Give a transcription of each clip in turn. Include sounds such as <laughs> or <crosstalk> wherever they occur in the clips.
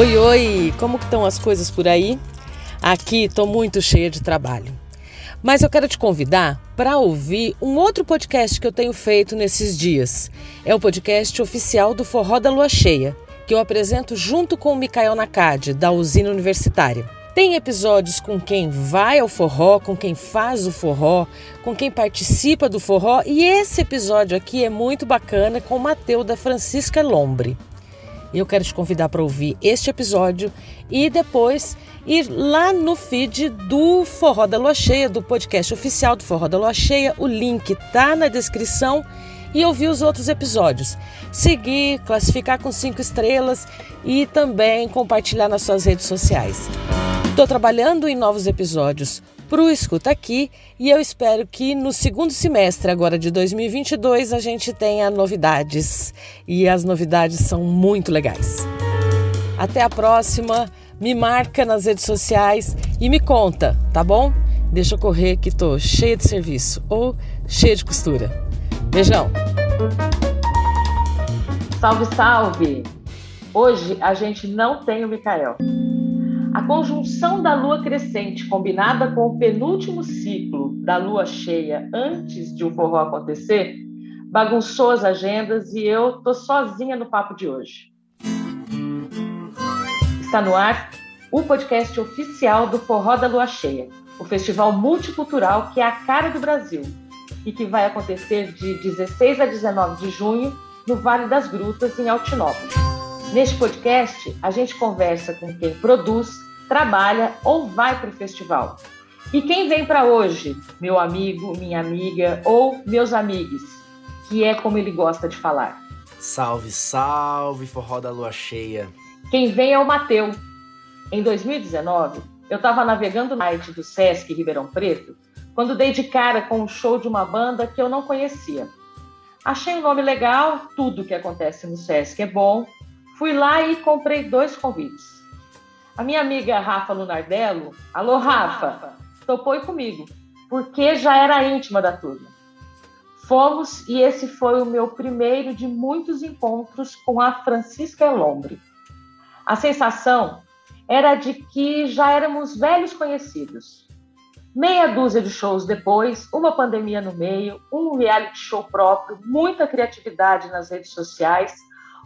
Oi, oi! Como estão as coisas por aí? Aqui estou muito cheia de trabalho. Mas eu quero te convidar para ouvir um outro podcast que eu tenho feito nesses dias. É o podcast oficial do Forró da Lua Cheia, que eu apresento junto com o Mikael Nakad, da usina universitária. Tem episódios com quem vai ao forró, com quem faz o forró, com quem participa do forró, e esse episódio aqui é muito bacana com o Mateu da Francisca Lombre. Eu quero te convidar para ouvir este episódio e depois ir lá no feed do Forró da Lua Cheia, do podcast oficial do Forró da Lua Cheia. O link tá na descrição e ouvir os outros episódios. Seguir, classificar com cinco estrelas e também compartilhar nas suas redes sociais. Estou trabalhando em novos episódios para o Escuta Aqui e eu espero que no segundo semestre agora de 2022 a gente tenha novidades e as novidades são muito legais. Até a próxima, me marca nas redes sociais e me conta, tá bom? Deixa eu correr que tô cheia de serviço ou cheia de costura. Beijão! Salve, salve! Hoje a gente não tem o Mikael. A conjunção da lua crescente, combinada com o penúltimo ciclo da lua cheia antes de o forró acontecer, bagunçou as agendas e eu tô sozinha no papo de hoje. Está no ar o podcast oficial do Forró da Lua Cheia, o festival multicultural que é a cara do Brasil e que vai acontecer de 16 a 19 de junho no Vale das Grutas, em Altinópolis. Neste podcast, a gente conversa com quem produz, trabalha ou vai para o festival. E quem vem para hoje? Meu amigo, minha amiga ou meus amigos, que é como ele gosta de falar. Salve, salve, forró da lua cheia. Quem vem é o Mateu. Em 2019, eu estava navegando no site do Sesc Ribeirão Preto quando dei de cara com um show de uma banda que eu não conhecia. Achei o nome legal, tudo que acontece no Sesc é bom, Fui lá e comprei dois convites. A minha amiga Rafa Lunardello, alô Rafa, topou comigo, porque já era íntima da turma. Fomos e esse foi o meu primeiro de muitos encontros com a Francisca Lombre. A sensação era de que já éramos velhos conhecidos. Meia dúzia de shows depois, uma pandemia no meio, um reality show próprio, muita criatividade nas redes sociais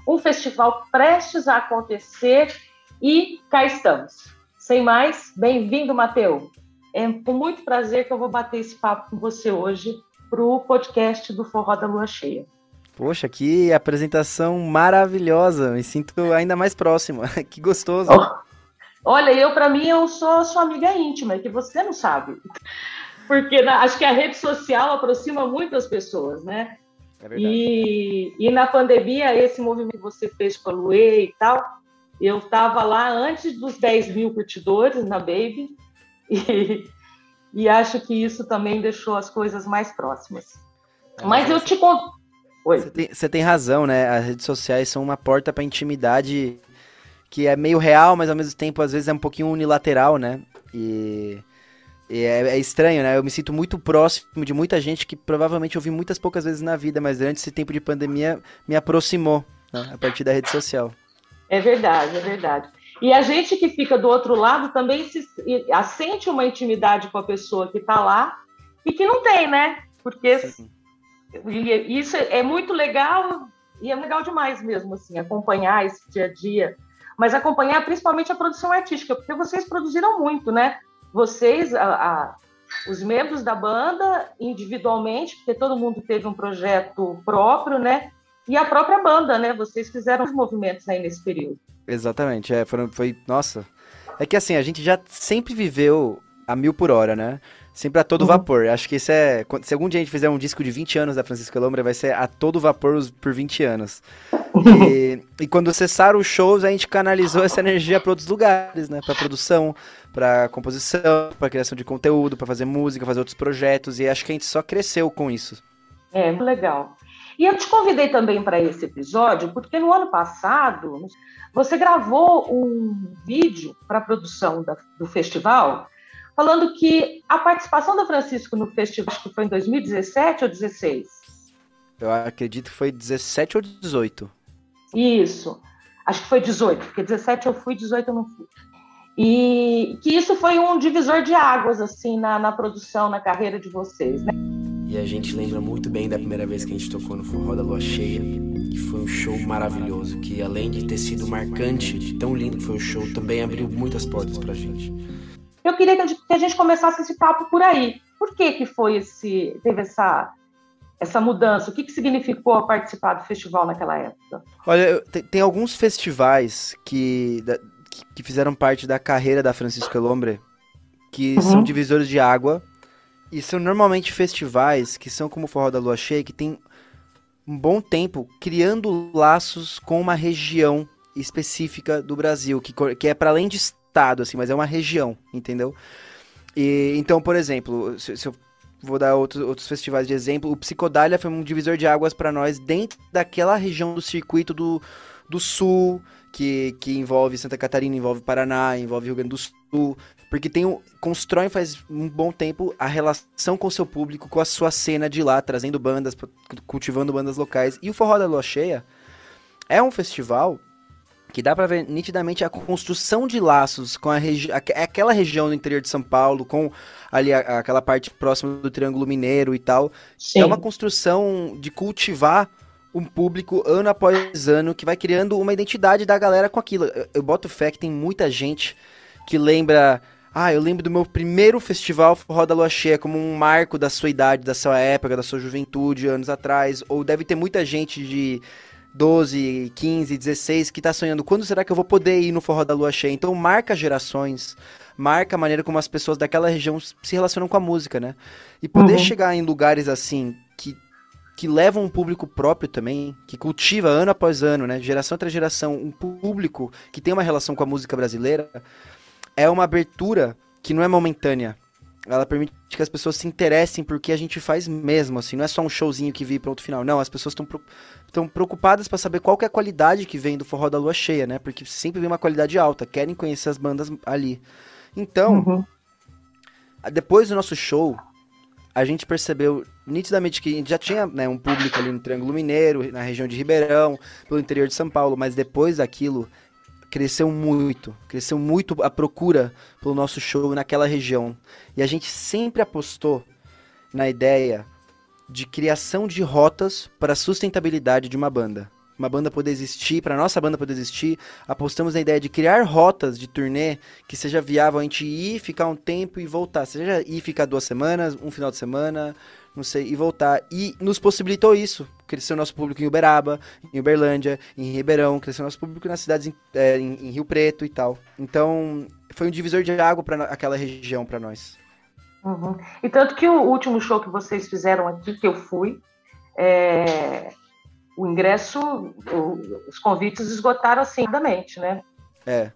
um festival prestes a acontecer e cá estamos. Sem mais, bem-vindo, Mateu. É com muito prazer que eu vou bater esse papo com você hoje para o podcast do Forró da Lua Cheia. Poxa, que apresentação maravilhosa. Me sinto ainda mais próxima. <laughs> que gostoso. Oh. Olha, eu para mim eu sou sua amiga íntima, que você não sabe. <laughs> Porque acho que a rede social aproxima muito as pessoas, né? É e, e na pandemia, esse movimento que você fez com a Luê e tal, eu estava lá antes dos 10 mil curtidores na Baby, e, e acho que isso também deixou as coisas mais próximas. É, mas eu te conto. Você tem, você tem razão, né? As redes sociais são uma porta para intimidade que é meio real, mas ao mesmo tempo às vezes é um pouquinho unilateral, né? E é, é, estranho, né? Eu me sinto muito próximo de muita gente que provavelmente ouvi muitas poucas vezes na vida, mas durante esse tempo de pandemia me aproximou né? a partir da rede social. É verdade, é verdade. E a gente que fica do outro lado também se, sente uma intimidade com a pessoa que está lá e que não tem, né? Porque Sim. isso é muito legal e é legal demais mesmo, assim, acompanhar esse dia a dia. Mas acompanhar principalmente a produção artística, porque vocês produziram muito, né? Vocês, a, a, os membros da banda, individualmente, porque todo mundo teve um projeto próprio, né? E a própria banda, né? Vocês fizeram os movimentos aí nesse período. Exatamente, é, foram, foi, nossa. É que assim, a gente já sempre viveu a mil por hora, né? Sempre a todo uhum. vapor. Acho que isso é. Se algum dia a gente fizer um disco de 20 anos da Francisca Lombra, vai ser a todo vapor por 20 anos. <laughs> E, e quando cessaram os shows, a gente canalizou essa energia para outros lugares, né? Para produção, para composição, para criação de conteúdo, para fazer música, fazer outros projetos. E acho que a gente só cresceu com isso. É, legal. E eu te convidei também para esse episódio, porque no ano passado você gravou um vídeo para a produção da, do festival falando que a participação da Francisco no festival, acho que foi em 2017 ou 2016? Eu acredito que foi 17 ou 18. Isso. Acho que foi 18, porque 17 eu fui, 18 eu não fui. E que isso foi um divisor de águas, assim, na, na produção, na carreira de vocês, né? E a gente lembra muito bem da primeira vez que a gente tocou no Forró da Lua Cheia, que foi um show maravilhoso, que além de ter sido marcante, de tão lindo que foi o show, também abriu muitas portas pra gente. Eu queria que a gente começasse esse papo por aí. Por que que foi esse, teve essa, essa mudança? O que, que significou participar do festival naquela época? Olha, tem, tem alguns festivais que, da, que fizeram parte da carreira da Francisco Elombre que uhum. são divisores de água e são normalmente festivais que são como o Forró da Lua Cheia, que tem um bom tempo criando laços com uma região específica do Brasil, que, que é para além de estado, assim, mas é uma região, entendeu? E, então, por exemplo, se, se eu vou dar outros, outros festivais de exemplo, o Psicodália foi um divisor de águas para nós dentro daquela região do circuito do, do sul, que, que envolve Santa Catarina, envolve Paraná, envolve Rio Grande do Sul, porque tem um, constroem faz um bom tempo a relação com o seu público, com a sua cena de lá, trazendo bandas, cultivando bandas locais. E o Forró da Lua Cheia é um festival que dá para ver nitidamente a construção de laços com a regi aquela região do interior de São Paulo, com ali a, aquela parte próxima do Triângulo Mineiro e tal. Sim. É uma construção de cultivar um público ano após ano que vai criando uma identidade da galera com aquilo. Eu, eu boto fé que tem muita gente que lembra. Ah, eu lembro do meu primeiro festival Roda Lua Cheia como um marco da sua idade, da sua época, da sua juventude, anos atrás. Ou deve ter muita gente de 12, 15, 16 que tá sonhando quando será que eu vou poder ir no Forró da Lua Cheia. Então marca gerações, marca a maneira como as pessoas daquela região se relacionam com a música, né? E poder uhum. chegar em lugares assim que levam um público próprio também, que cultiva ano após ano, né, geração atrás geração, um público que tem uma relação com a música brasileira, é uma abertura que não é momentânea, ela permite que as pessoas se interessem por que a gente faz mesmo, assim, não é só um showzinho que vi pronto final. Não, as pessoas estão estão preocupadas para saber qual que é a qualidade que vem do forró da lua cheia, né? Porque sempre vem uma qualidade alta, querem conhecer as bandas ali. Então, uhum. depois do nosso show, a gente percebeu nitidamente que já tinha né, um público ali no Triângulo Mineiro, na região de Ribeirão, pelo interior de São Paulo, mas depois daquilo, cresceu muito, cresceu muito a procura pelo nosso show naquela região. E a gente sempre apostou na ideia de criação de rotas para a sustentabilidade de uma banda. Uma banda poder existir, para nossa banda poder existir, apostamos na ideia de criar rotas de turnê que seja viável a gente ir, ficar um tempo e voltar. Seja ir ficar duas semanas, um final de semana, não sei, e voltar. E nos possibilitou isso. Cresceu nosso público em Uberaba, em Uberlândia, em Ribeirão, cresceu nosso público nas cidades em, é, em, em Rio Preto e tal. Então, foi um divisor de água para aquela região para nós. Uhum. E tanto que o último show que vocês fizeram aqui, que eu fui, é... o ingresso, o... os convites esgotaram assim, rapidamente, né? É,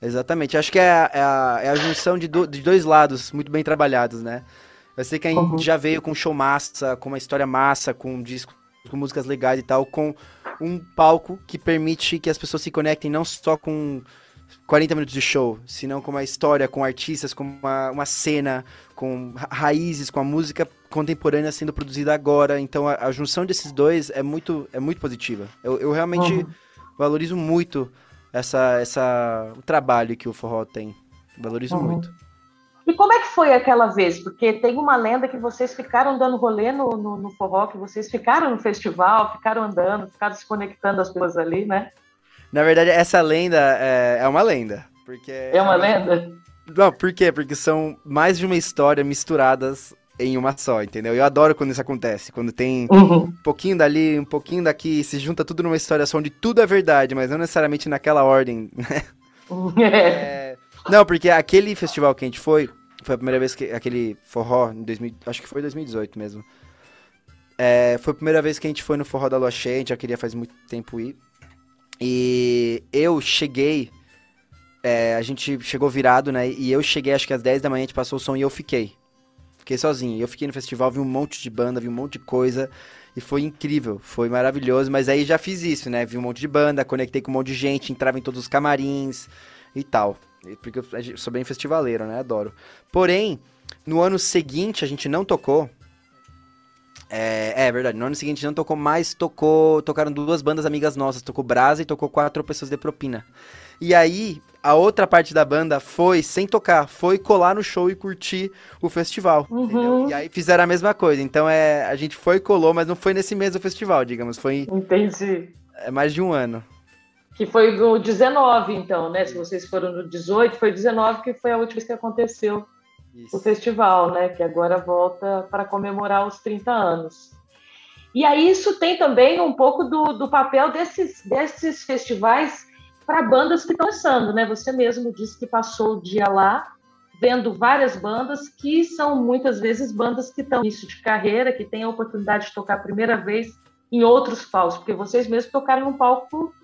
exatamente. Acho que é a, é a, é a junção de, do, de dois lados muito bem trabalhados, né? Eu sei que a gente uhum. já veio com show massa, com uma história massa, com disco, com músicas legais e tal, com um palco que permite que as pessoas se conectem não só com 40 minutos de show, senão com uma história, com artistas, com uma, uma cena, com raízes, com a música contemporânea sendo produzida agora. Então a, a junção desses dois é muito, é muito positiva. Eu, eu realmente uhum. valorizo muito essa, essa, o trabalho que o forró tem. Valorizo uhum. muito. E como é que foi aquela vez? Porque tem uma lenda que vocês ficaram dando rolê no, no, no forró, que vocês ficaram no festival, ficaram andando, ficaram se conectando as pessoas ali, né? Na verdade, essa lenda é, é uma lenda. Porque é uma lenda? Não, por quê? Porque são mais de uma história misturadas em uma só, entendeu? Eu adoro quando isso acontece, quando tem uhum. um pouquinho dali, um pouquinho daqui, se junta tudo numa história só onde tudo é verdade, mas não necessariamente naquela ordem, né? <laughs> é... Não, porque aquele festival que a gente foi, foi a primeira vez que aquele forró, em 2000, acho que foi 2018 mesmo. É, foi a primeira vez que a gente foi no forró da Lua Cheia, a gente já queria faz muito tempo ir. E eu cheguei, é, a gente chegou virado, né? E eu cheguei, acho que às 10 da manhã a gente passou o som e eu fiquei. Fiquei sozinho. Eu fiquei no festival, vi um monte de banda, vi um monte de coisa. E foi incrível, foi maravilhoso. Mas aí já fiz isso, né? Vi um monte de banda, conectei com um monte de gente, entrava em todos os camarins e tal. Porque eu sou bem festivaleiro, né? Adoro. Porém, no ano seguinte a gente não tocou. É, é verdade. No ano seguinte não tocou mais, tocou. Tocaram duas bandas amigas nossas. Tocou Brasa e tocou quatro pessoas de propina. E aí, a outra parte da banda foi, sem tocar, foi colar no show e curtir o festival. Uhum. E aí fizeram a mesma coisa. Então é, a gente foi e colou, mas não foi nesse mesmo festival, digamos. Foi Entendi. é, mais de um ano. Que foi no 19, então, né? Se vocês foram no 18, foi 19 que foi a última vez que aconteceu o Isso. festival, né? Que agora volta para comemorar os 30 anos. E aí isso tem também um pouco do, do papel desses, desses festivais para bandas que estão começando, né? Você mesmo disse que passou o dia lá vendo várias bandas que são muitas vezes bandas que estão no início de carreira, que têm a oportunidade de tocar a primeira vez em outros palcos, porque vocês mesmos tocaram no palco,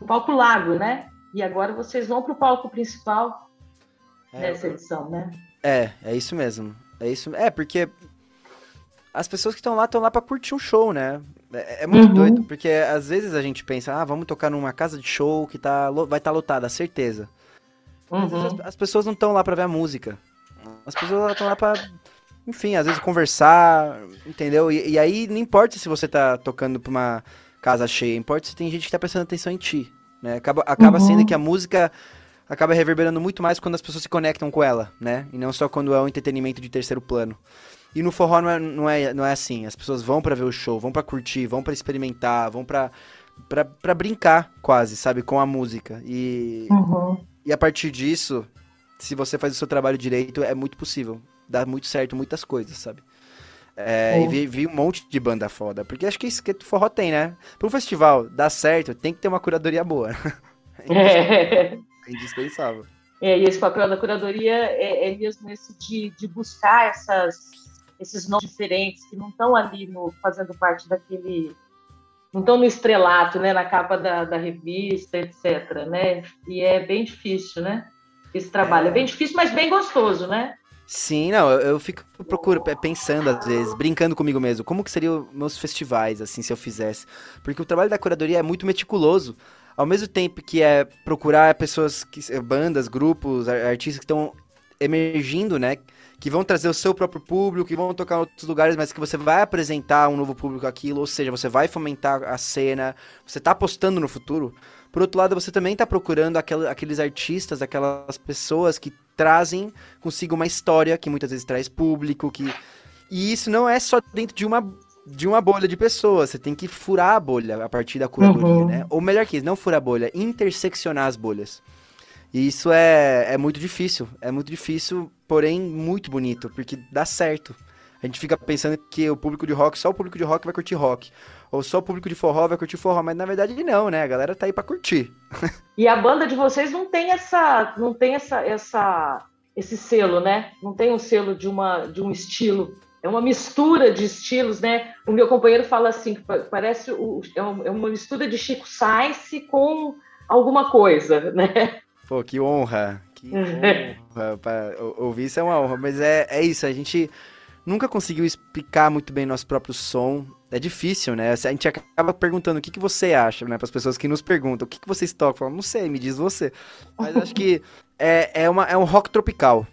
no palco Lago, né? E agora vocês vão para o palco principal É, nessa edição, né? É, é isso mesmo. É isso. É, porque as pessoas que estão lá estão lá pra curtir um show, né? É, é muito Uhum. doido, porque às vezes a gente pensa, ah, vamos tocar numa casa de show que tá, vai estar lotada, certeza. Uhum. as, as pessoas não estão lá pra ver a música. As pessoas estão lá pra, enfim, às vezes conversar, entendeu? E, e aí não importa se você tá tocando pra uma casa cheia, importa se tem gente que tá prestando atenção em ti, né? Acaba, acaba Uhum. sendo que a música acaba reverberando muito mais quando as pessoas se conectam com ela, né? E não só quando é um entretenimento de terceiro plano. E no forró não é, não é, não é assim. As pessoas vão pra ver o show, vão pra curtir, vão pra experimentar, vão pra, pra brincar quase, sabe? Com a música. E, Uhum. e a partir disso, se você faz o seu trabalho direito, é muito possível. Dá muito certo muitas coisas, sabe? É, É. E vi, vi um monte de banda foda. Porque acho que isso que forró tem, né? Pra um festival dar certo, tem que ter uma curadoria boa. <laughs> É. É indispensável. É, e esse papel da curadoria é, é mesmo esse de, de buscar essas, esses nomes diferentes que não estão ali no, fazendo parte daquele. não estão no estrelato, né, na capa da, da revista, etc. Né? E é bem difícil, né? Esse trabalho. É, bem difícil, mas bem gostoso, né? Sim, não, eu, eu fico procuro, é, pensando às vezes, brincando comigo mesmo, como que seriam meus festivais, assim, se eu fizesse. Porque o trabalho da curadoria é muito meticuloso. Ao mesmo tempo que é procurar pessoas, que, bandas, grupos, ar- artistas que estão emergindo, né? Que vão trazer o seu próprio público, que vão tocar em outros lugares, mas que você vai apresentar um novo público aquilo, ou seja, você vai fomentar a cena, você tá apostando no futuro. Por outro lado, você também tá procurando aquela- aqueles artistas, aquelas pessoas que trazem consigo uma história que muitas vezes traz público, que e isso não é só dentro de uma de uma bolha de pessoas, você tem que furar a bolha a partir da curadoria, Uhum. né? Ou melhor que isso, não furar a bolha, interseccionar as bolhas. E isso é, é muito difícil, é muito difícil, porém muito bonito, porque dá certo. A gente fica pensando que o público de rock, só o público de rock vai curtir rock. Ou só o público de forró vai curtir forró, mas na verdade não, né? A galera tá aí pra curtir. <laughs> E a banda de vocês não tem essa, não tem essa, essa, esse selo, né? Não tem um selo de uma, de um estilo. É uma mistura de estilos, né? O meu companheiro fala assim, que pa- parece o, é é uma mistura de Chico Sainz com alguma coisa, <laughs> né? Pô, que honra. Que <laughs> honra. ouvir isso é uma honra. Mas é, é isso, a gente nunca conseguiu explicar muito bem nosso próprio som. É difícil, né? A gente acaba perguntando o que, que você acha, né? Para as pessoas que nos perguntam, o que, que vocês tocam? Falam, não sei, me diz você. Mas acho que é, é, uma, é um rock tropical,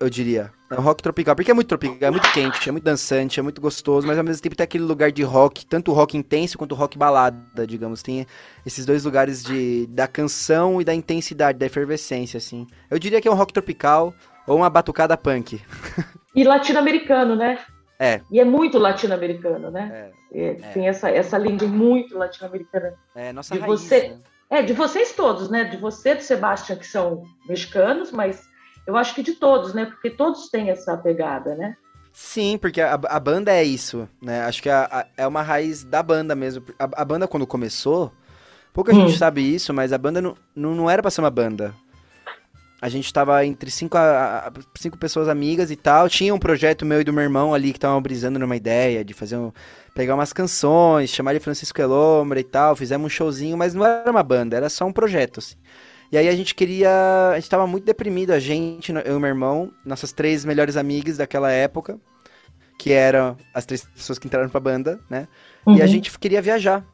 eu diria. É um rock tropical, porque é muito tropical, é muito quente, é muito dançante, é muito gostoso, mas ao mesmo tempo tem aquele lugar de rock, tanto rock intenso quanto rock balada, digamos. Tem esses dois lugares de, da canção e da intensidade, da efervescência, assim. Eu diria que é um rock tropical ou uma batucada punk. <laughs> E latino-americano, né? É. E é muito latino-americano, né? É, É, Tem essa, essa linha muito latino-americana. é nossa E raiz, você- né? É, de vocês todos, né? De você, do Sebastião, que são mexicanos, mas eu acho que de todos, né? Porque todos têm essa pegada, né? Sim, porque a, a banda é isso, né? Acho que a- a- é uma raiz da banda mesmo. A, a banda, quando começou, pouca Hum. gente sabe isso, mas a banda não, não, não era pra ser uma banda. A gente tava entre cinco, a- a- cinco pessoas amigas e tal. Tinha um projeto meu e do meu irmão ali que estavam brisando numa ideia de fazer um, pegar umas canções, chamar de Francisco Elombra e tal. Fizemos um showzinho, mas não era uma banda, era só um projeto, assim. E aí a gente queria. A gente tava muito deprimido, a gente, eu e meu irmão, nossas três melhores amigas daquela época, que eram as três pessoas que entraram pra banda, né? E a Uhum. gente queria viajar.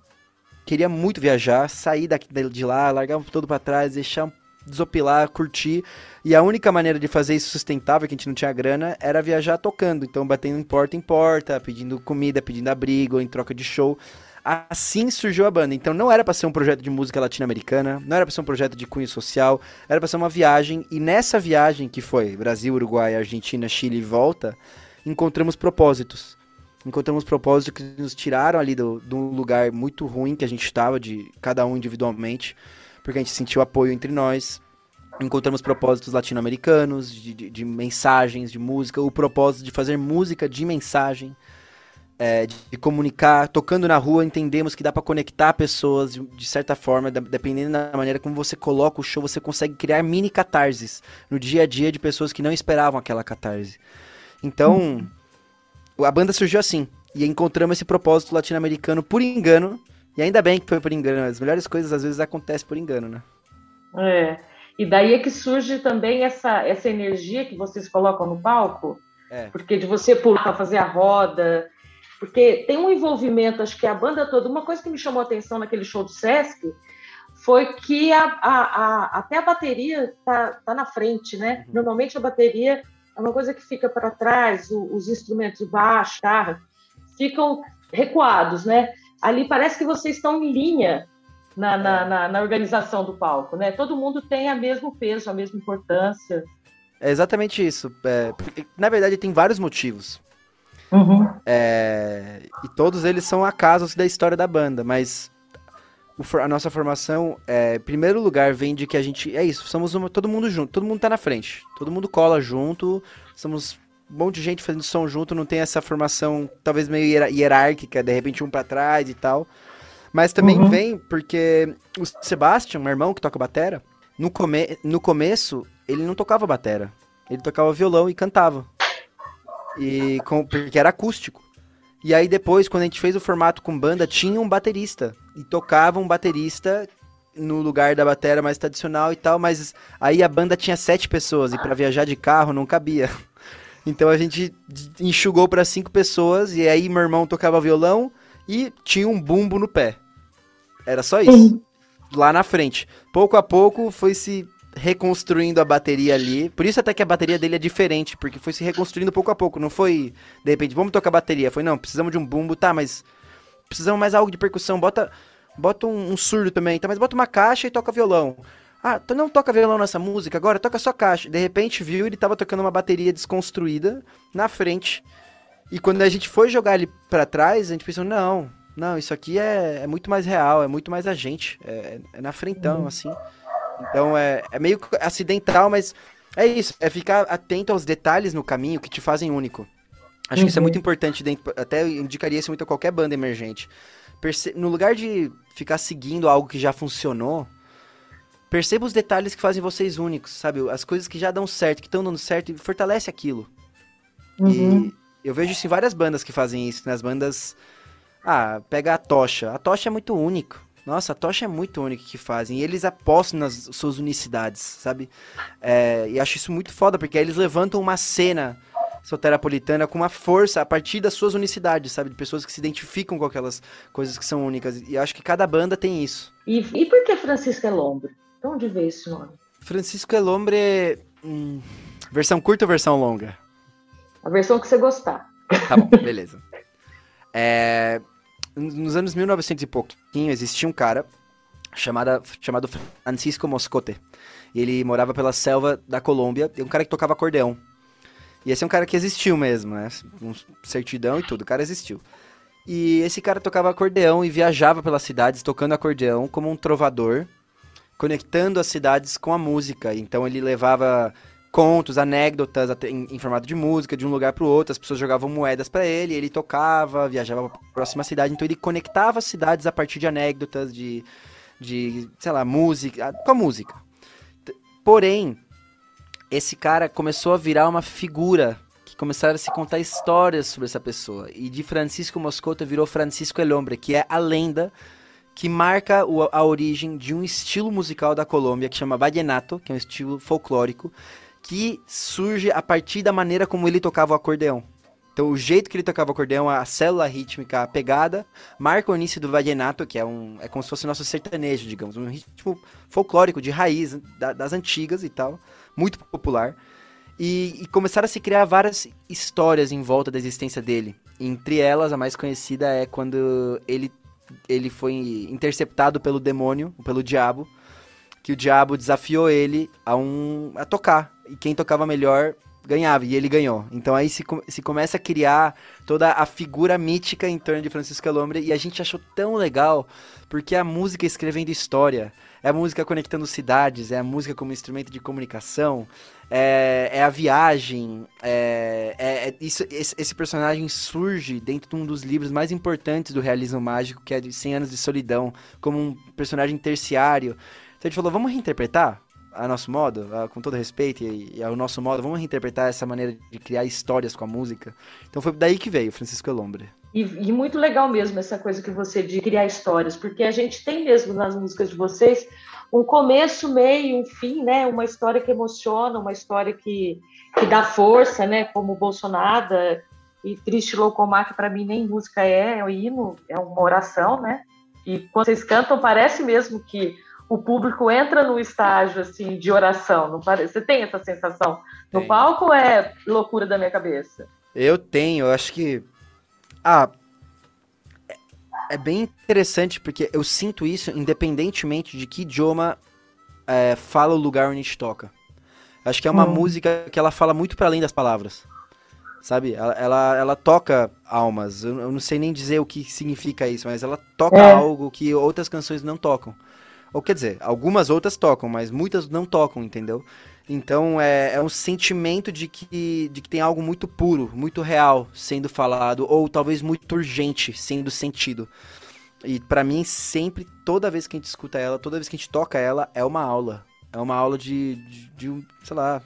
Queria muito viajar, sair daqui de lá, largar tudo pra trás, deixar um desopilar, curtir. E a única maneira de fazer isso sustentável, que a gente não tinha grana, era viajar tocando. Então, batendo em porta em porta, pedindo comida, pedindo abrigo, em troca de show. Assim surgiu a banda. Então não era para ser um projeto de música latino-americana, não era para ser um projeto de cunho social, era para ser uma viagem. E nessa viagem que foi Brasil, Uruguai, Argentina, Chile e volta, encontramos propósitos. Encontramos propósitos que nos tiraram ali do, do lugar muito ruim que a gente estava, de cada um individualmente, porque a gente sentiu apoio entre nós. Encontramos propósitos latino-americanos, de, de, de mensagens, de música, o propósito de fazer música de mensagem é, de, de, comunicar, tocando na rua, entendemos que dá para conectar pessoas de, certa forma, dependendo da maneira como você coloca o show, você consegue criar mini catarses no dia a dia de pessoas que não esperavam aquela catarse. Então, uhum. a banda surgiu assim, e encontramos esse propósito latino-americano por engano, e ainda bem que foi por engano, as melhores coisas às vezes acontecem por engano, né? É, e daí é que surge também essa, essa energia que vocês colocam no palco, é. porque de você pular para fazer a roda, porque tem um envolvimento, acho que a banda toda. Uma coisa que me chamou a atenção naquele show do Sesc foi que a, a, a, até a bateria tá, tá na frente, né? Uhum. Normalmente a bateria é uma coisa que fica para trás, o, os instrumentos de baixo, guitarra, ficam recuados, né? Ali parece que vocês estão em linha na, na, é. na, na, organização do palco, né? Todo mundo tem o mesmo peso, a mesma importância. É exatamente isso. É, na verdade, tem vários motivos. Uhum. É, e todos eles são acasos da história da banda, mas o, a nossa formação, é, em primeiro lugar, vem de que a gente. É isso, somos uma, todo mundo junto, todo mundo tá na frente, todo mundo cola junto, somos um monte de gente fazendo som junto, não tem essa formação talvez meio hierárquica, de repente um para trás e tal. Mas também uhum. vem porque o Sebastian, meu irmão que toca batera, no, come no começo ele não tocava batera. Ele tocava violão e cantava. E com, porque era acústico. E aí depois, quando a gente fez o formato com banda, tinha um baterista. E tocava um baterista no lugar da bateria mais tradicional e tal, mas aí a banda tinha sete pessoas e para viajar de carro não cabia. Então a gente enxugou para cinco pessoas e aí meu irmão tocava violão e tinha um bumbo no pé. Era só isso. Lá na frente. Pouco a pouco foi se reconstruindo a bateria ali. Por isso até que a bateria dele é diferente, porque foi se reconstruindo pouco a pouco. Não foi, de repente, vamos tocar bateria. Foi, não, precisamos de um bumbo, tá, mas precisamos mais algo de percussão. Bota, bota um, um surdo também, tá, mas bota uma caixa e toca violão. Ah, tu não toca violão nessa música agora? Toca só caixa. De repente viu, ele tava tocando uma bateria desconstruída na frente. E quando a gente foi jogar ele para trás, a gente pensou, não, não, isso aqui é, é muito mais real, é muito mais a gente. É, é na frentão, uhum. assim. Então é, é meio acidental, mas é isso. É ficar atento aos detalhes no caminho que te fazem único. Acho uhum. que isso é muito uhum. importante, dentro, até indicaria isso muito a qualquer banda emergente. Perce no lugar de ficar seguindo algo que já funcionou, perceba os detalhes que fazem vocês únicos, sabe? As coisas que já dão certo, que estão dando certo, e fortalece aquilo. Uhum. E eu vejo isso em várias bandas que fazem isso, nas bandas... Ah, pega a tocha. A tocha é muito único. Nossa, a tocha é muito única que fazem. E eles apostam nas suas unicidades, sabe? É, e acho isso muito foda, porque aí eles levantam uma cena soterapolitana com uma força a partir das suas unicidades, sabe? De pessoas que se identificam com aquelas coisas que são únicas. E acho que cada banda tem isso. E, e por que Francisco Elombre? De onde veio esse nome? Francisco Elombre. Hum, versão curta ou versão longa? A versão que você gostar. Tá bom, beleza. <laughs> É, nos anos 1900 e pouquinho, existia um cara chamada, chamado Francisco Moscote. Ele morava pela selva da Colômbia, e um cara que tocava acordeão. E esse é um cara que existiu mesmo, né? Com certidão e tudo, o cara existiu. E esse cara tocava acordeão e viajava pelas cidades tocando acordeão como um trovador, conectando as cidades com a música. Então ele levava contos, anécdotas em, em, formato de música, de um lugar para o outro. As pessoas jogavam moedas para ele, ele tocava, viajava para a próxima cidade. Então ele conectava as cidades a partir de anécdotas, de, de sei lá, música, com a música. Porém, esse cara começou a virar uma figura que começaram a se contar histórias sobre essa pessoa. E de Francisco Moscota virou Francisco El Hombre, que é a lenda que marca a origem de um estilo musical da Colômbia que chama vallenato, que é um estilo folclórico, que surge a partir da maneira como ele tocava o acordeão. Então, o jeito que ele tocava o acordeão, a célula rítmica, a pegada, marca o início do vallenato, que é um é como se fosse o nosso sertanejo, digamos, um ritmo folclórico de raiz da, das antigas e tal, muito popular. E, e, começaram a se criar várias histórias em volta da existência dele. Entre elas, a mais conhecida é quando ele, ele foi interceptado pelo demônio, pelo diabo, que o diabo desafiou ele a, um, a tocar. E quem tocava melhor ganhava, e ele ganhou. Então aí se, se começa a criar toda a figura mítica em torno de Francisco Alombre, e a gente achou tão legal, porque a música escrevendo história, é a música conectando cidades, é a música como instrumento de comunicação, é, é a viagem, é, é, é isso, esse, esse, personagem surge dentro de um dos livros mais importantes do realismo mágico, que é de 100 Anos de Solidão, como um personagem terciário. Então a gente falou, vamos reinterpretar? a nosso modo, a, com todo respeito e, e, ao nosso modo, vamos reinterpretar essa maneira de criar histórias com a música. Então foi daí que veio Francisco Elombre. E, e, muito legal mesmo essa coisa que você de criar histórias, porque a gente tem mesmo nas músicas de vocês um começo, meio, um fim, né? Uma história que emociona, uma história que, que dá força, né? Como Bolsonaro e Triste Loucomar, que para mim nem música é, é um hino, é uma oração, né? E quando vocês cantam, parece mesmo que o público entra no estágio assim de oração, não parece? Você tem essa sensação no palco ou é loucura da minha cabeça? Eu tenho, eu acho que ah, é bem interessante porque eu sinto isso independentemente de que idioma é, fala o lugar onde a gente toca. Acho que é uma hum. música que ela fala muito para além das palavras. Sabe? Ela, ela, ela toca almas. Eu, eu, não sei nem dizer o que significa isso, mas ela toca é. algo que outras canções não tocam. Ou quer dizer, algumas outras tocam, mas muitas não tocam, entendeu? Então é, é um sentimento de que, de que tem algo muito puro, muito real sendo falado, ou talvez muito urgente sendo sentido. E para mim, sempre, toda vez que a gente escuta ela, toda vez que a gente toca ela, é uma aula. É uma aula de, de, de sei lá,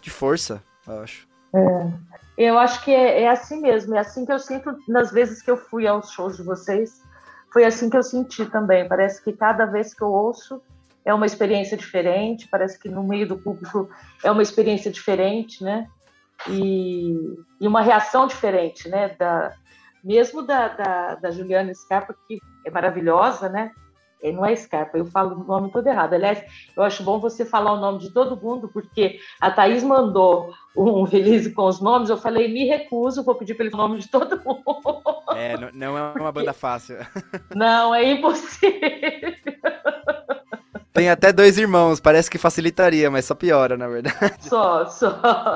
de força, eu acho. É. Eu acho que é, é assim mesmo, é assim que eu sinto nas vezes que eu fui aos shows de vocês foi assim que eu senti também. Parece que cada vez que eu ouço é uma experiência diferente, parece que no meio do público é uma experiência diferente, né? E, e uma reação diferente, né? Da, mesmo da, da, da Juliana Scarpa, que é maravilhosa, né? não é Scarpa, eu falo o nome todo errado. Aliás, eu acho bom você falar o nome de todo mundo, porque a Thaís mandou um <laughs> release com os nomes, eu falei, me recuso, vou pedir pelo nome de todo mundo. É, não é uma banda fácil. <laughs> Não, é impossível. Tem até dois irmãos, parece que facilitaria, mas só piora, na verdade. Só, só.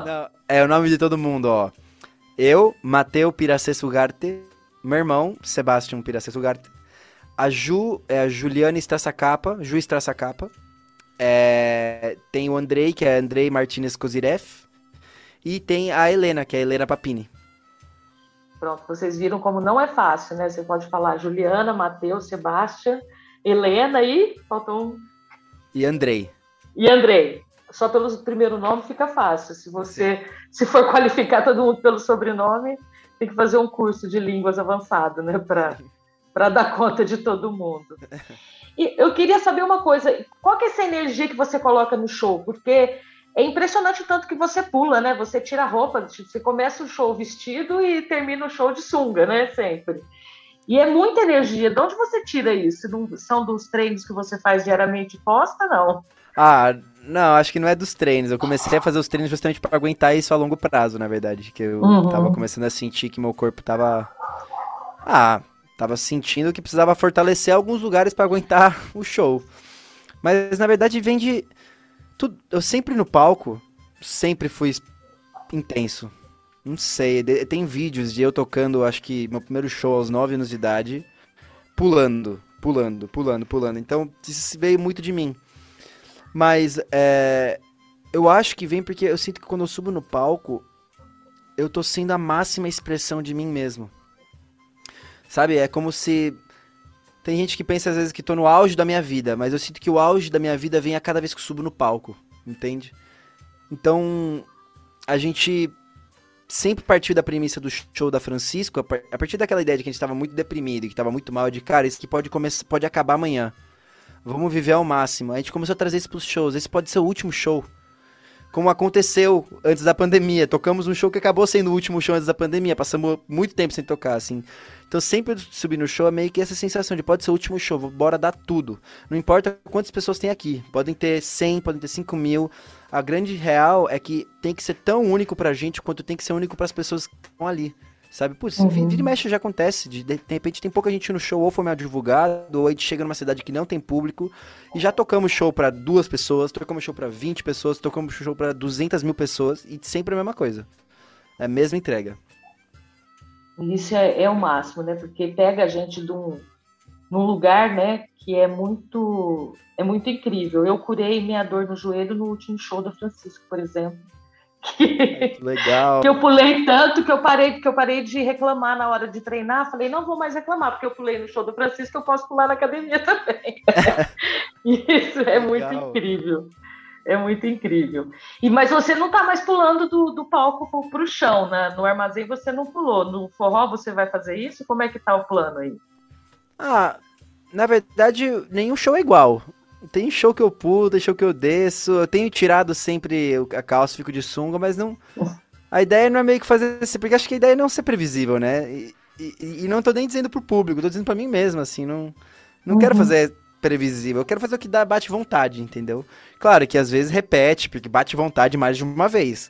Não, é o nome de todo mundo, ó. Eu, Mateu Piracê Sugarte, meu irmão, Sebastião Piracê Sugarte, a Ju é a Juliana Strassacapa, Ju Strassacapa. É, tem o Andrei, que é Andrei Martinez Kozirev. E tem a Helena, que é a Helena Papini. Pronto, vocês viram como não é fácil, né? Você pode falar Juliana, Matheus, Sebastião, Helena e faltou um. E Andrei. E Andrei. Só pelo primeiro nome fica fácil. Se você se for <laughs> qualificar todo mundo pelo sobrenome, tem que fazer um curso de línguas avançado, né? Para dar conta de todo mundo. E eu queria saber uma coisa: qual que é essa energia que você coloca no show? Porque é impressionante o tanto que você pula, né? Você tira a roupa, você começa o show vestido e termina o show de sunga, né? Sempre. E é muita energia. De onde você tira isso? São dos treinos que você faz diariamente posta, não? Ah, não, acho que não é dos treinos. Eu comecei a fazer os treinos justamente para aguentar isso a longo prazo, na verdade. Que eu uhum. tava começando a sentir que meu corpo tava. Ah, Tava sentindo que precisava fortalecer alguns lugares para aguentar o show. Mas na verdade vem de. Tudo, eu sempre no palco, sempre fui intenso. Não sei, tem vídeos de eu tocando, acho que meu primeiro show aos 9 anos de idade, pulando, pulando, pulando, pulando. Então isso veio muito de mim. Mas é, eu acho que vem porque eu sinto que quando eu subo no palco, eu tô sendo a máxima expressão de mim mesmo. Sabe? É como se. Tem gente que pensa às vezes que tô no auge da minha vida, mas eu sinto que o auge da minha vida vem a cada vez que eu subo no palco, entende? Então, a gente sempre partiu da premissa do show da Francisco, a partir daquela ideia de que a gente estava muito deprimido, que estava muito mal, de cara, isso aqui pode começar, pode acabar amanhã. Vamos viver ao máximo. A gente começou a trazer isso pros shows. Esse pode ser o último show. como aconteceu antes da pandemia. Tocamos um show que acabou sendo o último show antes da pandemia, passamos muito tempo sem tocar, assim. Então sempre subir no show é meio que essa sensação de pode ser o último show, bora dar tudo. Não importa quantas pessoas tem aqui, podem ter 100, podem ter 5 mil. A grande real é que tem que ser tão único pra gente quanto tem que ser único para as pessoas que estão ali. Sabe? Putz, uhum. vira e mexe já acontece. De, de, repente tem pouca gente no show, ou foi mal divulgado, ou a gente chega numa cidade que não tem público, e já tocamos show para duas pessoas, tocamos show para 20 pessoas, tocamos show para 200 mil pessoas, e sempre a mesma coisa. É a mesma entrega. Isso é, é o máximo, né? Porque pega a gente de um, num lugar, né, que é muito, é muito incrível. Eu curei minha dor no joelho no último show da Francisco, por exemplo <laughs> que, Legal. que eu pulei tanto que eu parei, que eu parei de reclamar na hora de treinar. Falei, não vou mais reclamar, porque eu pulei no show do Francisco, eu posso pular na academia <laughs> também. <laughs> Isso é Legal. muito incrível. É muito incrível. E, mas você não está mais pulando do, do palco para o chão, né? No armazém você não pulou. No forró você vai fazer isso? Como é que tá o plano aí? Ah, na verdade, nenhum show é igual. Tem show que eu pulo, tem show que eu desço. Eu tenho tirado sempre a calça, fico de sunga, mas não. A ideia não é meio que fazer assim, porque acho que a ideia é não ser previsível, né? E, e, e não tô nem dizendo pro público, tô dizendo pra mim mesmo, assim, não. Não uhum. quero fazer previsível, eu quero fazer o que dá bate vontade, entendeu? Claro que às vezes repete, porque bate vontade mais de uma vez.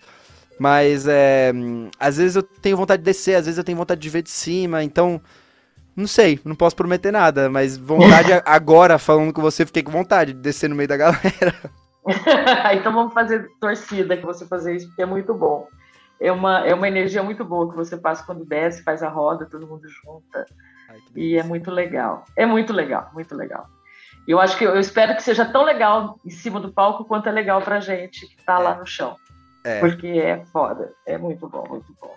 Mas é, às vezes eu tenho vontade de descer, às vezes eu tenho vontade de ver de cima, então não sei, não posso prometer nada, mas vontade <laughs> agora, falando com você, fiquei com vontade de descer no meio da galera. <laughs> então vamos fazer torcida que você fazer isso, porque é muito bom. É uma, é uma energia muito boa que você passa quando desce, faz a roda, todo mundo junta. Ai, e é muito legal. É muito legal, muito legal. Eu acho que eu espero que seja tão legal em cima do palco quanto é legal pra gente que tá é. lá no chão. É. Porque é foda. É muito bom, muito bom.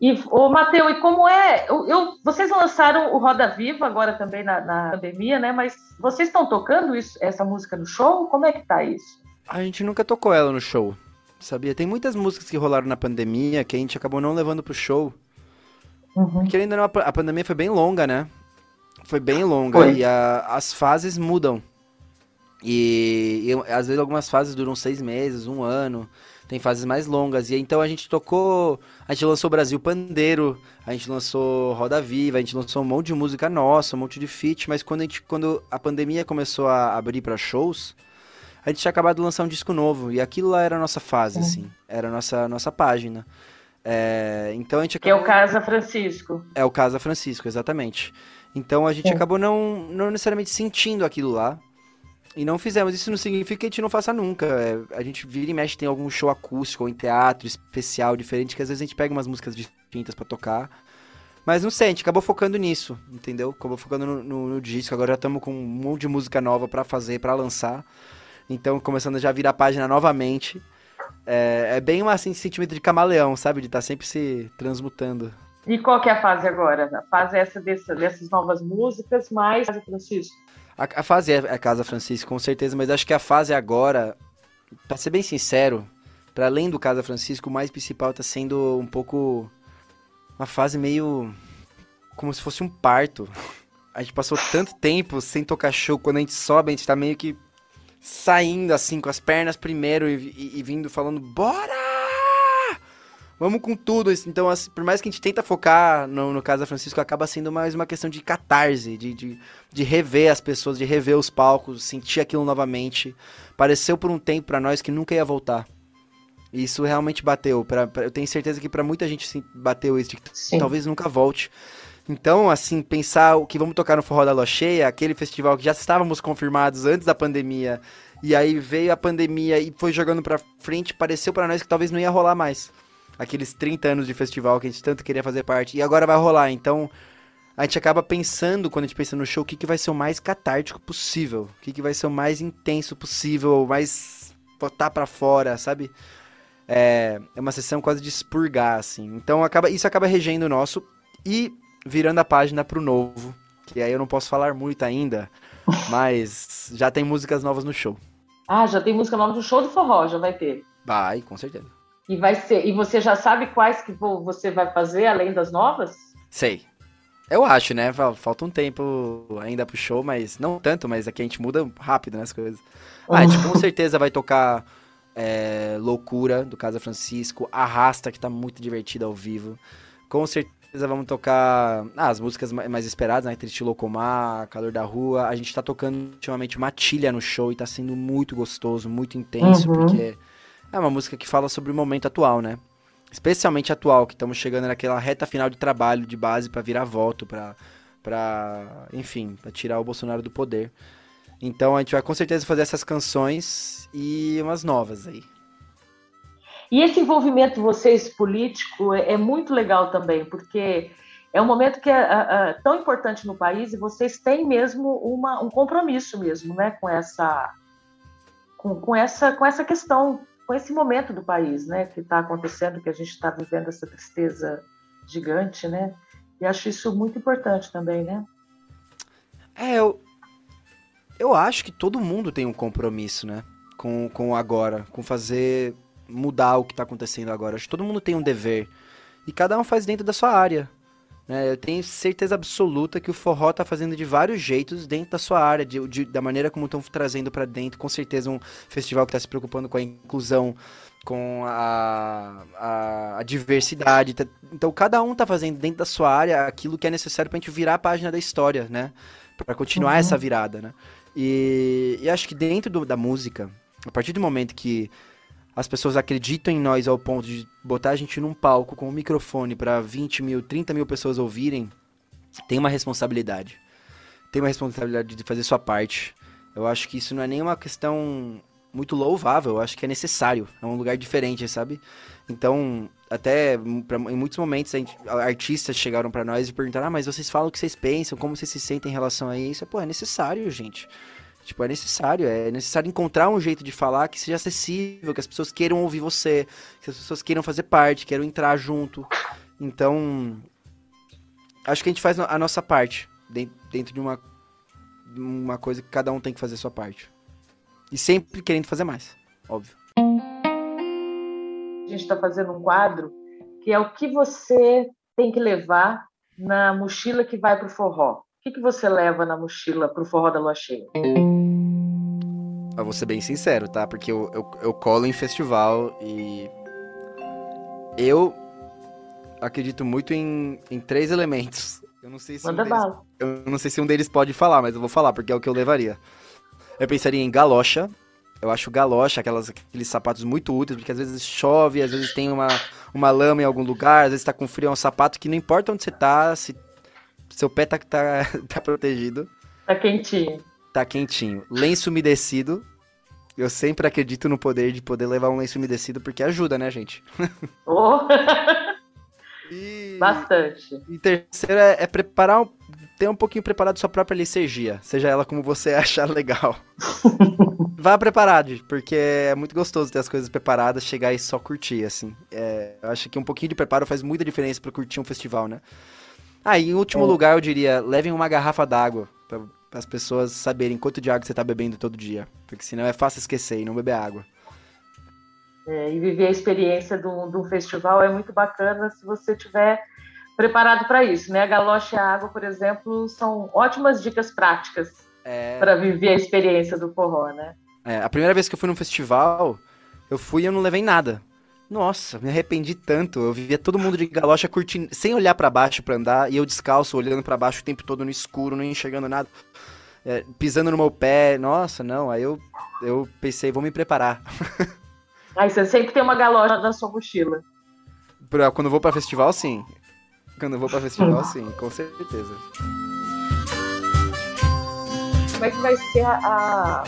E, o Matheus, e como é? Eu, eu, vocês lançaram o Roda Viva agora também na, na pandemia, né? Mas vocês estão tocando isso, essa música no show? Como é que tá isso? A gente nunca tocou ela no show, sabia? Tem muitas músicas que rolaram na pandemia que a gente acabou não levando pro show. Uhum. Porque ainda não, a pandemia foi bem longa, né? Foi bem longa foi. e a, as fases mudam. E, e às vezes algumas fases duram seis meses, um ano tem fases mais longas. E então a gente tocou, a gente lançou Brasil Pandeiro, a gente lançou Roda Viva, a gente lançou um monte de música nossa, um monte de feat, mas quando a, gente, quando a pandemia começou a abrir para shows, a gente tinha acabado de lançar um disco novo, e aquilo lá era a nossa fase, assim, era a nossa, nossa página. É, então a gente acabou... Que é o Casa Francisco. É o Casa Francisco, exatamente. Então a gente acabou não, não necessariamente sentindo aquilo lá, e não fizemos. Isso não significa que a gente não faça nunca. É, a gente vira e mexe, tem algum show acústico ou em teatro especial, diferente, que às vezes a gente pega umas músicas distintas para tocar. Mas não sei, a gente acabou focando nisso, entendeu? Acabou focando no, no, no disco. Agora já estamos com um monte de música nova para fazer, para lançar. Então, começando a já virar a página novamente. É, é bem um assim, sentimento de camaleão, sabe? De estar tá sempre se transmutando. E qual que é a fase agora? A fase é essa dessa, dessas novas músicas, mais Francisco? A, a fase é a Casa Francisco, com certeza, mas acho que a fase agora, para ser bem sincero, para além do Casa Francisco, o mais principal tá sendo um pouco uma fase meio como se fosse um parto. A gente passou tanto tempo sem tocar show, quando a gente sobe, a gente tá meio que saindo assim, com as pernas primeiro e, e, e vindo falando, bora! Vamos com tudo. Então, assim, por mais que a gente tenta focar no, no caso da Francisco, acaba sendo mais uma questão de catarse, de, de, de rever as pessoas, de rever os palcos, sentir aquilo novamente. Pareceu por um tempo para nós que nunca ia voltar. E isso realmente bateu. Pra, pra eu tenho certeza que para muita gente bateu isso, de que talvez nunca volte. Então, assim, pensar o que vamos tocar no Forró da Lua Cheia, aquele festival que já estávamos confirmados antes da pandemia, e aí veio a pandemia e foi jogando pra frente, pareceu para nós que talvez não ia rolar mais aqueles 30 anos de festival que a gente tanto queria fazer parte. E agora vai rolar. Então, a gente acaba pensando, quando a gente pensa no show, o que, que vai ser o mais catártico possível. O que, que vai ser o mais intenso possível, o mais botar para fora, sabe? É, é uma sessão quase de expurgar, assim. Então, acaba, isso acaba regendo o nosso e virando a página pro novo. Que aí eu não posso falar muito ainda, <laughs> mas já tem músicas novas no show. Ah, já tem música nova no show do forró, já vai ter. Vai, com certeza. E vai ser. E você já sabe quais que você vai fazer além das novas? Sei. Eu acho, né? Falta um tempo ainda pro show, mas não tanto, mas aqui a gente muda rápido nas né, coisas. Ah, a gente com certeza vai tocar é, Loucura, do Casa Francisco, Arrasta, que tá muito divertida ao vivo. Com certeza vamos tocar ah, as músicas mais esperadas, né? Triste Locomar, Calor da Rua. A gente tá tocando ultimamente Matilha no show e tá sendo muito gostoso, muito intenso, uhum. porque é uma música que fala sobre o momento atual, né? Especialmente atual, que estamos chegando naquela reta final de trabalho de base para virar voto, para para, enfim, para tirar o Bolsonaro do poder. Então a gente vai com certeza fazer essas canções e umas novas aí. E esse envolvimento de vocês político é, é muito legal também, porque é um momento que é, é, é, tão importante no país e vocês têm mesmo uma, um compromisso mesmo, né, com essa, com, com essa, com essa questão, com esse momento do país, né, que está acontecendo, que a gente está vivendo essa tristeza gigante, né? E acho isso muito importante também, né? É, eu, eu acho que todo mundo tem um compromisso, né? Com, com agora, com fazer mudar o que está acontecendo agora. Acho que todo mundo tem um dever. E cada um faz dentro da sua área. Né? Eu tenho certeza absoluta que o forró está fazendo de vários jeitos dentro da sua área, de, de da maneira como estão trazendo para dentro. Com certeza um festival que está se preocupando com a inclusão, com a, a, a diversidade. Tá, então cada um está fazendo dentro da sua área aquilo que é necessário para a gente virar a página da história, né? Para continuar uhum. essa virada, né? E, e acho que dentro do, da música, a partir do momento que as pessoas acreditam em nós ao ponto de botar a gente num palco com um microfone para 20 mil, 30 mil pessoas ouvirem, tem uma responsabilidade. Tem uma responsabilidade de fazer sua parte. Eu acho que isso não é nenhuma questão muito louvável, eu acho que é necessário. É um lugar diferente, sabe? Então, até pra, em muitos momentos, gente, artistas chegaram para nós e perguntaram: ah, mas vocês falam o que vocês pensam, como vocês se sentem em relação a isso? Pô, é necessário, gente. Tipo, é necessário, é necessário encontrar um jeito de falar que seja acessível, que as pessoas queiram ouvir você, que as pessoas queiram fazer parte, queiram entrar junto. Então, acho que a gente faz a nossa parte dentro de uma, uma coisa que cada um tem que fazer a sua parte. E sempre querendo fazer mais, óbvio. A gente está fazendo um quadro que é o que você tem que levar na mochila que vai para o forró. O que, que você leva na mochila para o forró da lua cheia? Eu vou ser bem sincero, tá? Porque eu, eu, eu colo em festival e. Eu acredito muito em, em três elementos. Eu não sei se Manda um deles, bala. eu não sei se um deles pode falar, mas eu vou falar porque é o que eu levaria. Eu pensaria em galocha. Eu acho galocha, aquelas, aqueles sapatos muito úteis, porque às vezes chove, às vezes tem uma, uma lama em algum lugar, às vezes tá com frio, é um sapato que não importa onde você tá, se seu pé tá, tá, <laughs> tá protegido. Tá quentinho. Tá quentinho. Lenço umedecido. Eu sempre acredito no poder de poder levar um lenço umedecido, porque ajuda, né, gente? <laughs> Oh. <laughs> e... Bastante. E terceiro é, é preparar ter um pouquinho preparado sua própria licergia, seja ela como você achar legal. Vá preparado, porque é muito gostoso ter as coisas preparadas, chegar e só curtir, assim. É, eu acho que um pouquinho de preparo faz muita diferença para curtir um festival, né? Ah, e em último é. lugar, eu diria, levem uma garrafa d'água para as pessoas saberem quanto de água você está bebendo todo dia, porque senão é fácil esquecer e não beber água. É, e viver a experiência de um festival é muito bacana se você tiver preparado para isso, né? A galocha e a água, por exemplo, são ótimas dicas práticas é... para viver a experiência do forró, né? É, a primeira vez que eu fui num festival, eu fui e eu não levei nada. Nossa, me arrependi tanto. Eu vivia todo mundo de galocha curtindo, sem olhar para baixo para andar, e eu descalço, olhando para baixo o tempo todo no escuro, não enxergando nada. É, pisando no meu pé. Nossa, não. Aí eu, eu pensei, vou me preparar. <laughs> Aí você sempre tem uma galocha na sua mochila. Pra, quando eu vou para festival, sim. Quando eu vou pra festival, sim, com certeza. Como é que vai ser a,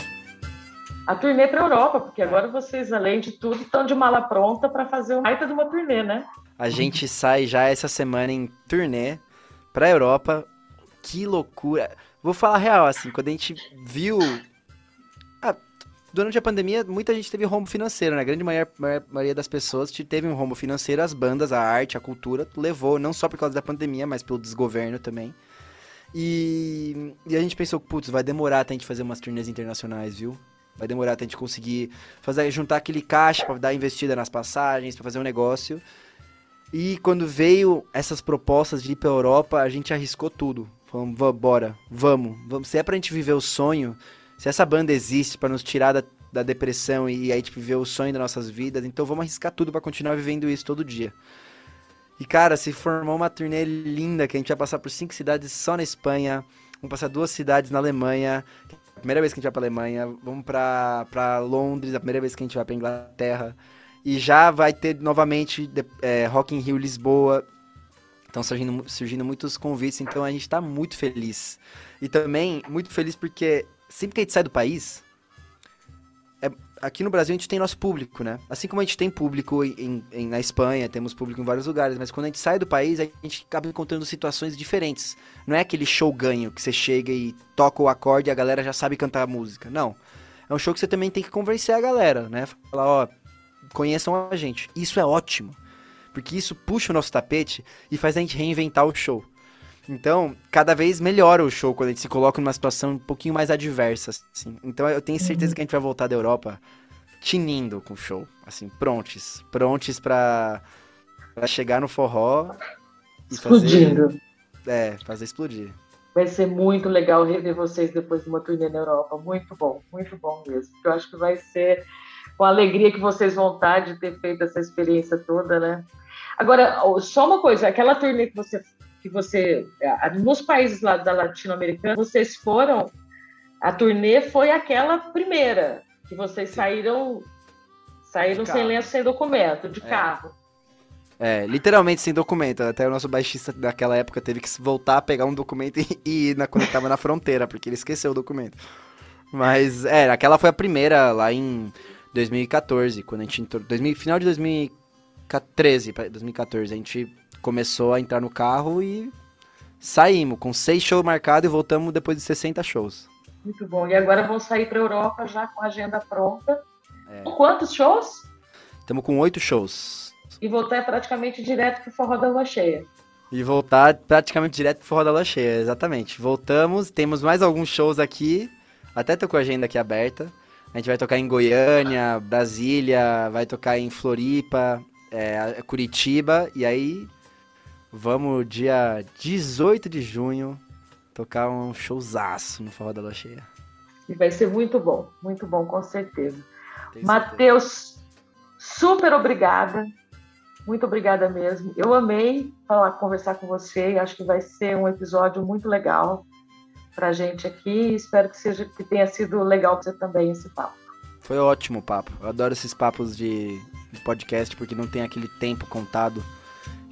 a, turnê pra Europa? Porque agora vocês, além de tudo, estão de mala pronta para fazer um baita de uma turnê, né? A gente sai já essa semana em turnê pra Europa. Que loucura! Vou falar real, assim, quando a gente viu durante a pandemia, muita gente teve rombo financeiro, né? A grande maior, maioria das pessoas teve um rombo financeiro, as bandas, a arte, a cultura, levou, não só por causa da pandemia, mas pelo desgoverno também. E, e a gente pensou, putz, vai demorar até a gente fazer umas turnês internacionais, viu? Vai demorar até a gente conseguir fazer, juntar aquele caixa para dar investida nas passagens, para fazer um negócio. E quando veio essas propostas de ir pra Europa, a gente arriscou tudo. Falamos, bora, vamos, vamos. Se é pra gente viver o sonho, se essa banda existe para nos tirar da da depressão e aí, tipo, viver o sonho das nossas vidas. Então vamos arriscar tudo para continuar vivendo isso todo dia. E, cara, se formou uma turnê linda que a gente vai passar por cinco cidades só na Espanha. Vamos passar duas cidades na Alemanha. Primeira vez que a gente vai pra Alemanha. Vamos pra, pra Londres, a primeira vez que a gente vai pra Inglaterra. E já vai ter novamente é, Rock in Rio Lisboa. Estão surgindo, surgindo muitos convites, então a gente está muito feliz. E também muito feliz porque sempre que a gente sai do país, é, aqui no Brasil a gente tem nosso público, né? Assim como a gente tem público em, em, na Espanha, temos público em vários lugares, mas quando a gente sai do país, a gente acaba encontrando situações diferentes. Não é aquele show ganho que você chega e toca o acorde e a galera já sabe cantar a música. Não. É um show que você também tem que convencer a galera, né? Falar, ó, conheçam a gente. Isso é ótimo. Porque isso puxa o nosso tapete e faz a gente reinventar o show. Então, cada vez melhora o show quando a gente se coloca numa situação um pouquinho mais adversa, assim. Então, eu tenho certeza uhum. que a gente vai voltar da Europa tinindo com o show, assim, prontos, prontos para chegar no forró e Explodindo. fazer é, fazer explodir. Vai ser muito legal rever vocês depois de uma turnê na Europa, muito bom, muito bom mesmo. Eu acho que vai ser com a alegria que vocês vão estar de ter feito essa experiência toda, né? Agora, só uma coisa, aquela turnê que você, que você nos países lá da Latino-Americana, vocês foram, a turnê foi aquela primeira, que vocês saíram, saíram sem lenço, sem documento, de é. carro. É, literalmente sem documento. Até o nosso baixista daquela época teve que voltar a pegar um documento e, ir na, quando tava na fronteira, porque ele esqueceu o documento. Mas, é, aquela foi a primeira lá em 2014, quando a gente entrou. 2000, final de 2013 para 2014, a gente começou a entrar no carro e saímos com seis shows marcados e voltamos depois de 60 shows. Muito bom. E agora vão sair para Europa já com a agenda pronta. É. Quantos shows? Estamos com oito shows. E voltar praticamente direto pro Forró da Lua Cheia. E voltar praticamente direto pro Forró da Lua Cheia, exatamente. Voltamos, temos mais alguns shows aqui. Até tô com a agenda aqui aberta. A gente vai tocar em Goiânia, Brasília, vai tocar em Floripa, é, Curitiba, e aí vamos dia 18 de junho tocar um showzaço no Forró da Lua Cheia. E vai ser muito bom, muito bom, com certeza. Matheus, super obrigada. Muito obrigada mesmo. Eu amei falar, conversar com você acho que vai ser um episódio muito legal para a gente aqui. Espero que seja que tenha sido legal para você também esse papo. Foi ótimo o papo. Eu adoro esses papos de, de podcast porque não tem aquele tempo contado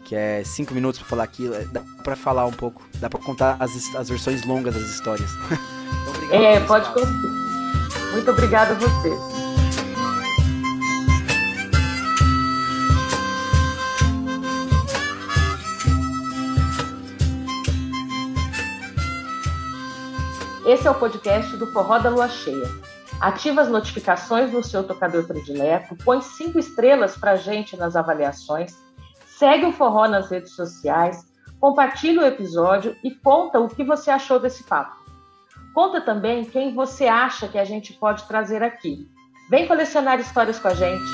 que é cinco minutos para falar aquilo. É, dá para falar um pouco, dá para contar as, as versões longas das histórias. <laughs> então, é, pode contar. Muito obrigada a você. Esse é o podcast do Forró da Lua Cheia. Ativa as notificações no seu tocador predileto, põe cinco estrelas para gente nas avaliações, segue o Forró nas redes sociais, compartilha o episódio e conta o que você achou desse papo. Conta também quem você acha que a gente pode trazer aqui. Vem colecionar histórias com a gente.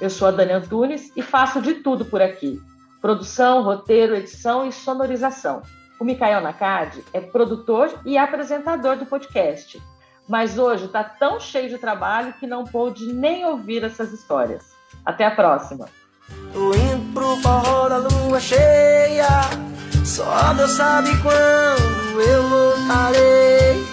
Eu sou a Dani Antunes e faço de tudo por aqui: produção, roteiro, edição e sonorização. O Mikael Nakad é produtor e apresentador do podcast, mas hoje está tão cheio de trabalho que não pôde nem ouvir essas histórias. Até a próxima! Tô indo pro forró da lua cheia, só Deus sabe quando eu voltarei.